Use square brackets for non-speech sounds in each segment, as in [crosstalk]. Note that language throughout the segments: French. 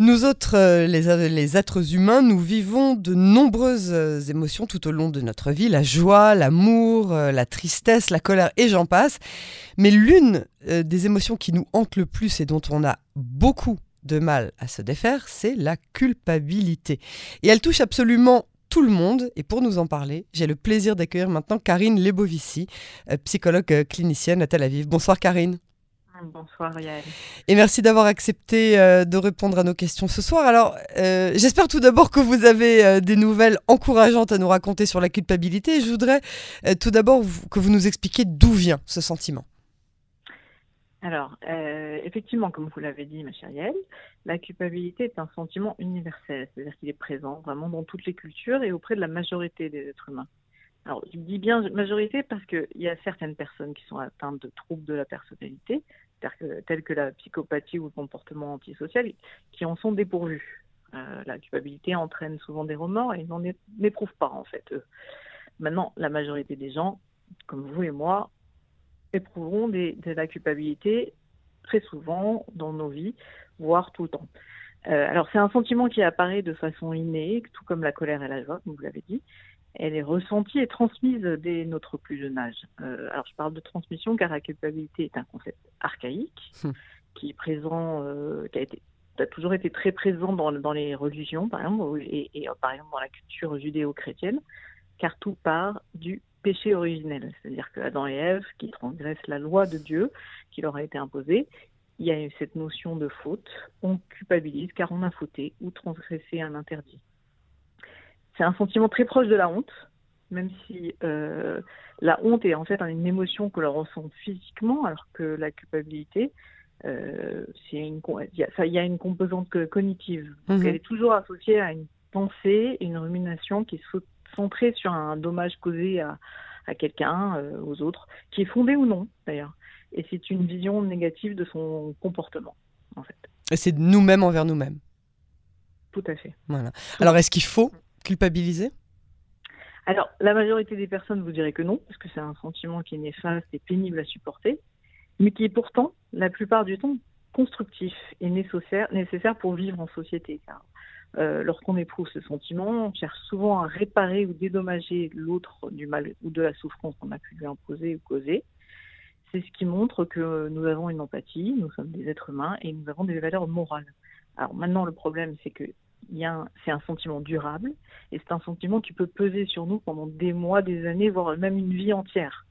Nous autres, euh, les, les, êtres humains, nous vivons de nombreuses euh, émotions tout au long de notre vie, la joie, l'amour, euh, la tristesse, la colère et j'en passe. Mais l'une des émotions qui nous hante le plus et dont on a beaucoup de mal à se défaire, c'est la culpabilité. Et elle touche absolument tout le monde. Et pour nous en parler, j'ai le plaisir d'accueillir maintenant Karine Lebovici, psychologue clinicienne à Tel Aviv. Bonsoir Karine. Bonsoir Yael. Et merci d'avoir accepté euh, de répondre à nos questions ce soir. Alors, euh, j'espère tout d'abord que vous avez euh, des nouvelles encourageantes à nous raconter sur la culpabilité. je voudrais tout d'abord que vous nous expliquiez d'où vient ce sentiment. Alors, effectivement, comme vous l'avez dit, ma chère Yael, la culpabilité est un sentiment universel, c'est-à-dire qu'il est présent vraiment dans toutes les cultures et auprès de la majorité des êtres humains. Alors, je dis bien majorité parce qu'il y a certaines personnes qui sont atteintes de troubles de la personnalité, telles que la psychopathie ou le comportement antisocial, qui en sont dépourvus. Euh, la culpabilité entraîne souvent des remords et ils n'en éprouvent pas en fait. Maintenant, la majorité des gens, comme vous et moi, éprouveront de la culpabilité très souvent dans nos vies, voire tout le temps. Euh, alors c'est un sentiment qui apparaît de façon innée, tout comme la colère et la joie, comme vous l'avez dit, elle est ressentie et transmise dès notre plus jeune âge. Euh, alors je parle de transmission car la culpabilité est un concept archaïque hum. qui est présent, euh, qui a, été, a toujours été très présent dans, dans les religions par exemple et, et, euh, par exemple dans la culture judéo-chrétienne, car tout part du péché originel, c'est-à-dire que Adam et Ève qui transgressent la loi de Dieu qui leur a été imposée, il y a cette notion de faute, on culpabilise car on a fauté ou transgressé un interdit c'est un sentiment très proche de la honte, même si euh, la honte est en fait une émotion que l'on ressent physiquement, alors que la culpabilité, euh, il y, a une composante cognitive. Mhm. Elle est toujours associée à une pensée, une rumination qui est centrée sur un dommage causé à, quelqu'un, euh, aux autres, qui est fondée ou non d'ailleurs. Et c'est une vision négative de son comportement, en fait. Et c'est nous-mêmes envers nous-mêmes. Tout à fait. Voilà. Alors, est-ce qu'il faut culpabiliser? Alors, la majorité des personnes vous diraient que non, parce que c'est un sentiment qui est néfaste et pénible à supporter, mais qui est pourtant, la plupart du temps, constructif et nécessaire, nécessaire pour vivre en société. Euh, lorsqu'on éprouve ce sentiment, on cherche souvent à réparer ou dédommager l'autre du mal ou de la souffrance qu'on a pu lui imposer ou causer. C'est ce qui montre que nous avons une empathie, nous sommes des êtres humains et nous avons des valeurs morales. Alors maintenant, le problème, c'est que c'est un sentiment durable et c'est un sentiment qui peut peser sur nous pendant des mois, des années, voire même une vie entière.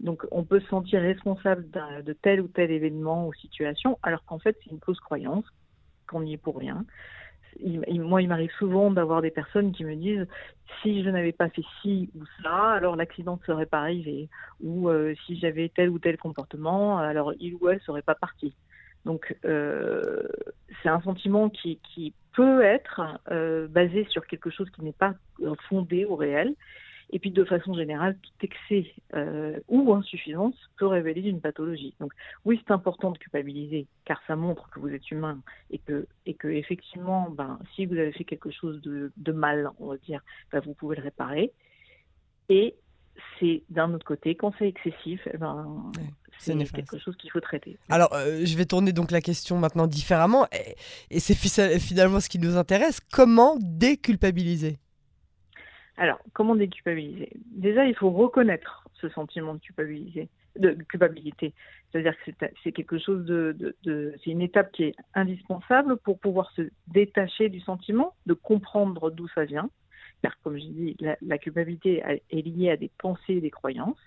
Donc on peut se sentir responsable de tel ou tel événement ou situation, alors qu'en fait c'est une fausse croyance, qu'on n'y est pour rien. moi, il m'arrive souvent d'avoir des personnes qui me disent si je n'avais pas fait ci ou ça, alors l'accident ne serait pas arrivé. Ou euh, si j'avais tel ou tel comportement, alors il ou elle serait pas parti. Donc euh, c'est un sentiment qui, peut être euh, basé sur quelque chose qui n'est pas fondé au réel. Et puis de façon générale, tout excès euh, ou insuffisance peut révéler une pathologie. Donc oui, c'est important de culpabiliser, car ça montre que vous êtes humain et que, effectivement, ben, si vous avez fait quelque chose de, de mal, on va dire, ben, vous pouvez le réparer. Et c'est d'un autre côté, quand c'est excessif, eh ben, c'est quelque chose qu'il faut traiter. Alors, euh, je vais tourner donc la question maintenant différemment, et, c'est finalement ce qui nous intéresse. Comment déculpabiliser? Alors, comment déculpabiliser? Déjà, il faut reconnaître ce sentiment de, culpabiliser, de culpabilité. C'est-à-dire que c'est quelque chose de, de c'est une étape qui est indispensable pour pouvoir se détacher du sentiment, de comprendre d'où ça vient car comme je dis, la, culpabilité est liée à des pensées et des croyances,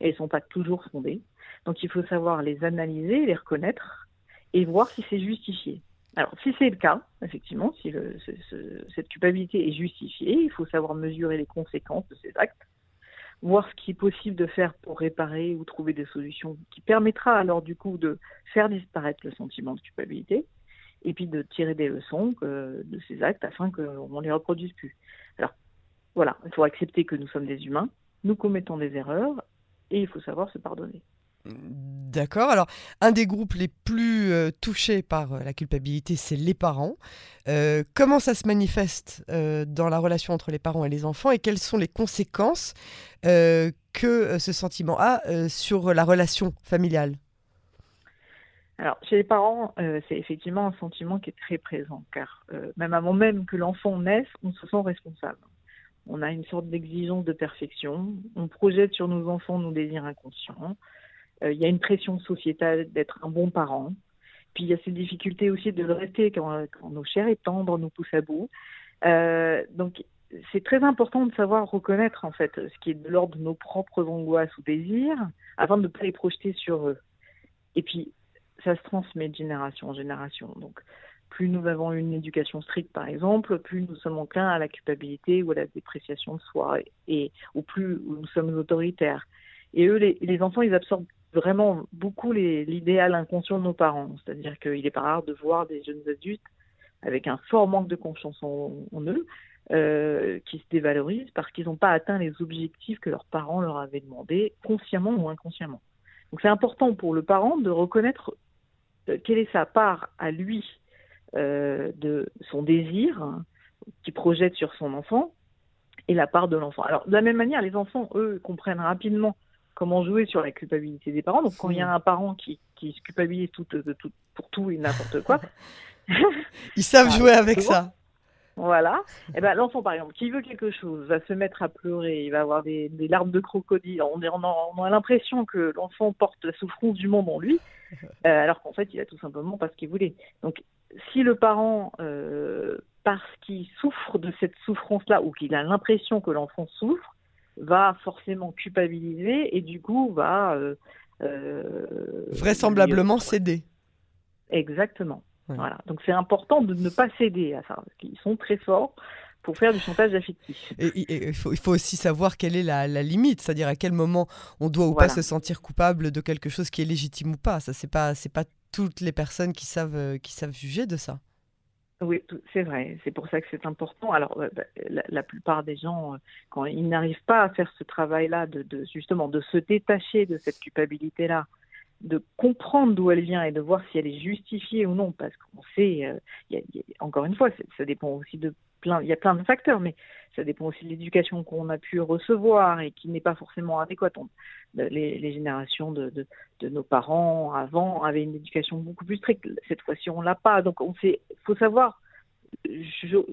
et elles ne sont pas toujours fondées. Donc il faut savoir les analyser, les reconnaître, et voir si c'est justifié. Alors si c'est le cas, effectivement, si cette culpabilité est justifiée, il faut savoir mesurer les conséquences de ces actes, voir ce qui est possible de faire pour réparer ou trouver des solutions qui permettra alors du coup de faire disparaître le sentiment de culpabilité et puis de tirer des leçons de ces actes afin qu'on ne les reproduise plus. Alors voilà, il faut accepter que nous sommes des humains, nous commettons des erreurs et il faut savoir se pardonner. D'accord. Alors, un des groupes les plus euh, touchés par euh, la culpabilité, c'est les parents. Euh, comment ça se manifeste dans la relation entre les parents et les enfants et quelles sont les conséquences que ce sentiment a sur la relation familiale? Alors, chez les parents, euh, c'est effectivement un sentiment qui est très présent, car euh, même avant même que l'enfant naisse, on se sent responsable. On a une sorte d'exigence de perfection, on projette sur nos enfants nos désirs inconscients, euh, il y a une pression sociétale d'être un bon parent, puis il y a ces difficultés aussi de le rester quand, quand nos chairs et tendres nous poussent à bout. donc, c'est très important de savoir reconnaître en fait ce qui est de l'ordre de nos propres angoisses ou désirs, afin de ne pas les projeter sur eux. Et puis, ça se transmet de génération en génération. Donc, plus nous avons une éducation stricte, par exemple, plus nous sommes enclins à la culpabilité ou à la dépréciation de soi, et, ou plus nous sommes autoritaires. Et eux, les, enfants, ils absorbent vraiment beaucoup l'idéal inconscient de nos parents. C'est-à-dire qu'il n'est pas rare de voir des jeunes adultes avec un fort manque de confiance en, eux, euh, qui se dévalorisent parce qu'ils n'ont pas atteint les objectifs que leurs parents leur avaient demandé, consciemment ou inconsciemment. Donc c'est important pour le parent de reconnaître quelle est sa part à lui euh, de son désir hein, qui projette sur son enfant et la part de l'enfant? Alors de la même manière, les enfants, eux, comprennent rapidement comment jouer sur la culpabilité des parents. Donc quand il y a un parent qui, qui se culpabilise tout, tout, pour tout et n'importe quoi, [laughs] ils savent [laughs] jouer avec ça. Voilà. Et eh ben l'enfant par exemple qui veut quelque chose va se mettre à pleurer, il va avoir des, larmes de crocodile. On, on a, l'impression que l'enfant porte la souffrance du monde en lui, [laughs] euh, alors qu'en fait il a tout simplement pas ce qu'il voulait. Donc si le parent euh, parce qu'il souffre de cette souffrance-là ou qu'il a l'impression que l'enfant souffre, va forcément culpabiliser et du coup va euh, vraisemblablement céder. Exactement. Voilà. Donc c'est important de ne pas céder à ça, parce qu'ils sont très forts pour faire du chantage affectif. Et, il, faut, il, faut, aussi savoir quelle est la, limite, c'est-à-dire à quel moment on doit ou pas se sentir coupable de quelque chose qui est légitime ou pas. Ça, c'est pas, c'est pas toutes les personnes qui savent, euh, qui savent juger de ça. Oui, c'est vrai. C'est pour ça que c'est important. Alors, euh, bah, la, plupart des gens, euh, quand ils n'arrivent pas à faire ce travail-là, de, de, justement, de se détacher de cette culpabilité-là, de comprendre d'où elle vient et de voir si elle est justifiée ou non, parce qu'on sait, euh, encore une fois, ça dépend aussi de plein, il y a plein de facteurs, mais ça dépend aussi de l'éducation qu'on a pu recevoir et qui n'est pas forcément adéquate. les, générations de, nos parents avant avaient une éducation beaucoup plus stricte. Cette fois-ci, on l'a pas. Donc, on sait, faut savoir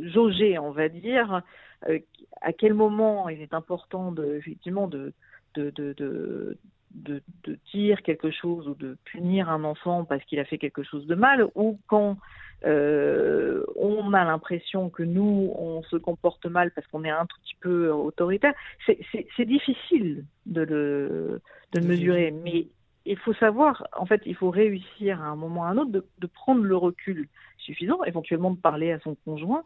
jauger, on va dire, euh, à quel moment il est important effectivement de, dire quelque chose ou de punir un enfant parce qu'il a fait quelque chose de mal, ou quand euh, on a l'impression que nous, on se comporte mal parce qu'on est un tout petit peu autoritaire, c'est difficile de le, de le mesurer. Mais il faut savoir, en fait, il faut réussir à un moment ou à un autre de, de prendre le recul suffisant, éventuellement de parler à son conjoint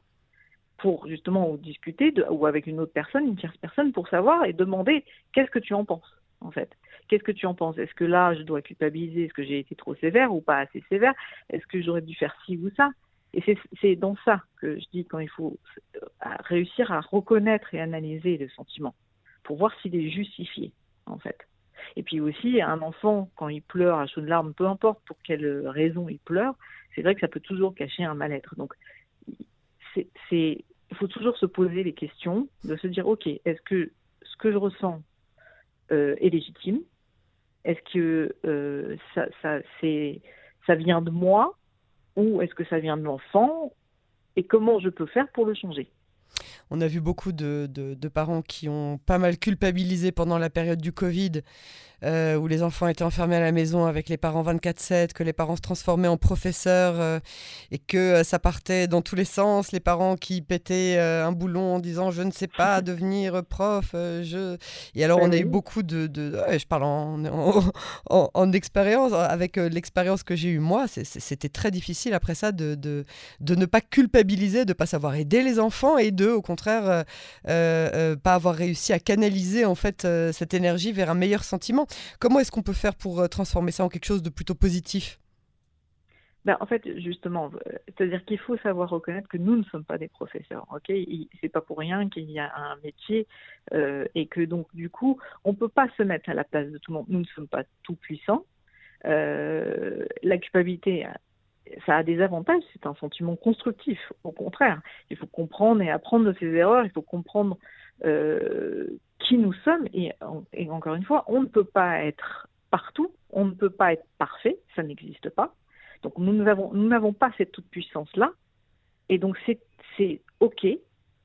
pour justement discuter de, ou avec une autre personne, une tierce personne, pour savoir et demander qu'est-ce que tu en penses en fait. Qu'est-ce que tu en penses? Est-ce que là, je dois culpabiliser? Est-ce que j'ai été trop sévère ou pas assez sévère? Est-ce que j'aurais dû faire ci ou ça? Et c'est dans ça que je dis quand il faut euh, réussir à reconnaître et analyser le sentiment pour voir s'il est justifié, en fait. Et puis aussi, un enfant, quand il pleure à chaudes larmes, peu importe pour quelle raison il pleure, c'est vrai que ça peut toujours cacher un mal-être. Donc, il faut toujours se poser les questions, de se dire, OK, est-ce que ce que je ressens est légitime. Est-ce que euh, ça, ça, ça vient de moi ou est-ce que ça vient de l'enfant Et comment je peux faire pour le changer? On a vu beaucoup de, de, parents qui ont pas mal culpabilisé pendant la période du Covid euh, où les enfants étaient enfermés à la maison avec les parents 24-7, que les parents se transformaient en professeurs euh, et que euh, ça partait dans tous les sens. Les parents qui pétaient un boulon en disant je ne sais pas [laughs] devenir prof. je... Et alors on a eu beaucoup de... de... je parle en, en, [laughs] en, expérience, avec l'expérience que j'ai eue moi, c'était très difficile après ça de, de, de, ne pas culpabiliser, de ne pas savoir aider les enfants et de, au contraire, pas avoir réussi à canaliser en fait cette énergie vers un meilleur sentiment. Comment est-ce qu'on peut faire pour euh, transformer ça en quelque chose de plutôt positif? Ben, en fait, justement, euh, c'est-à-dire qu'il faut savoir reconnaître que nous ne sommes pas des professeurs. Ok, c'est pas pour rien qu'il y a un métier euh, et que donc du coup, on peut pas se mettre à la place de tout le monde. Nous ne sommes pas tout puissants. la culpabilité, ça a des avantages. C'est un sentiment constructif. Au contraire, il faut comprendre et apprendre de ses erreurs. Il faut comprendre qui nous sommes. Et, encore une fois, on ne peut pas être partout, on ne peut pas être parfait, ça n'existe pas. Donc nous n'avons pas cette toute puissance là, et donc c'est ok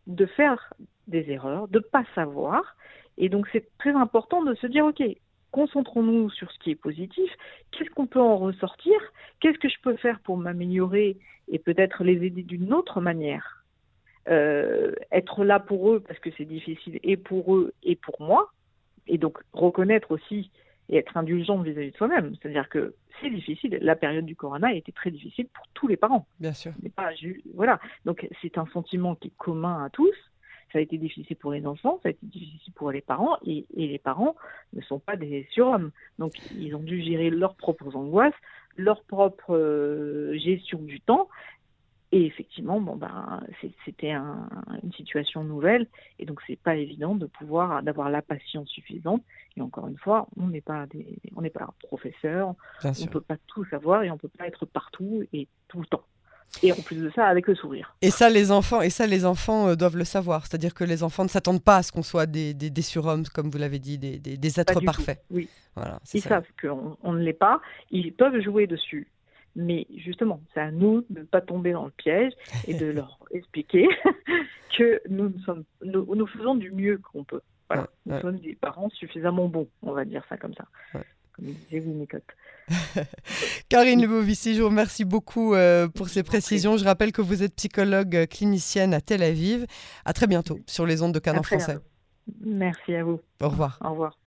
de faire des erreurs, de pas savoir, et donc c'est très important de se dire ok concentrons-nous sur ce qui est positif, qu'est-ce qu'on peut en ressortir, qu'est-ce que je peux faire pour m'améliorer et peut-être les aider d'une autre manière? Euh, être là pour eux parce que c'est difficile et pour eux et pour moi, et donc reconnaître aussi et être indulgent vis-à-vis de soi-même. C'est-à-dire que c'est difficile. La période du corona a été très difficile pour tous les parents. Bien sûr. Pas, voilà. Donc c'est un sentiment qui est commun à tous ça a été difficile pour les enfants, ça a été difficile pour les parents, et, les parents ne sont pas des surhommes. Donc ils ont dû gérer leurs propres angoisses, leur propre euh, gestion du temps. Et effectivement, bon ben, c'était une situation nouvelle, et donc c'est pas évident de pouvoir d'avoir la patience suffisante. Et encore une fois, on n'est pas des, on n'est pas professeur, on ne peut pas tout savoir et on peut pas être partout et tout le temps. Et en plus de ça, avec le sourire. Et ça, les enfants, et ça, les enfants euh, doivent le savoir. C'est-à-dire que les enfants ne s'attendent pas à ce qu'on soit des, des, surhommes, comme vous l'avez dit, des, des êtres parfaits. Oui. Voilà, Ils savent qu'on on ne l'est pas. Ils peuvent jouer dessus. Mais justement, c'est à nous de ne pas tomber dans le piège et de [laughs] leur expliquer [laughs] que nous, sommes, nous, faisons du mieux qu'on peut. Voilà. nous sommes des parents suffisamment bons, on va dire ça comme ça. Comme disait Winnicott. [laughs] Karine Lebovici, je vous remercie beaucoup euh, pour ces précisions. Je rappelle que vous êtes psychologue euh, clinicienne à Tel Aviv. À très bientôt sur les ondes de Canon français. Merci à vous. Au revoir. Au revoir.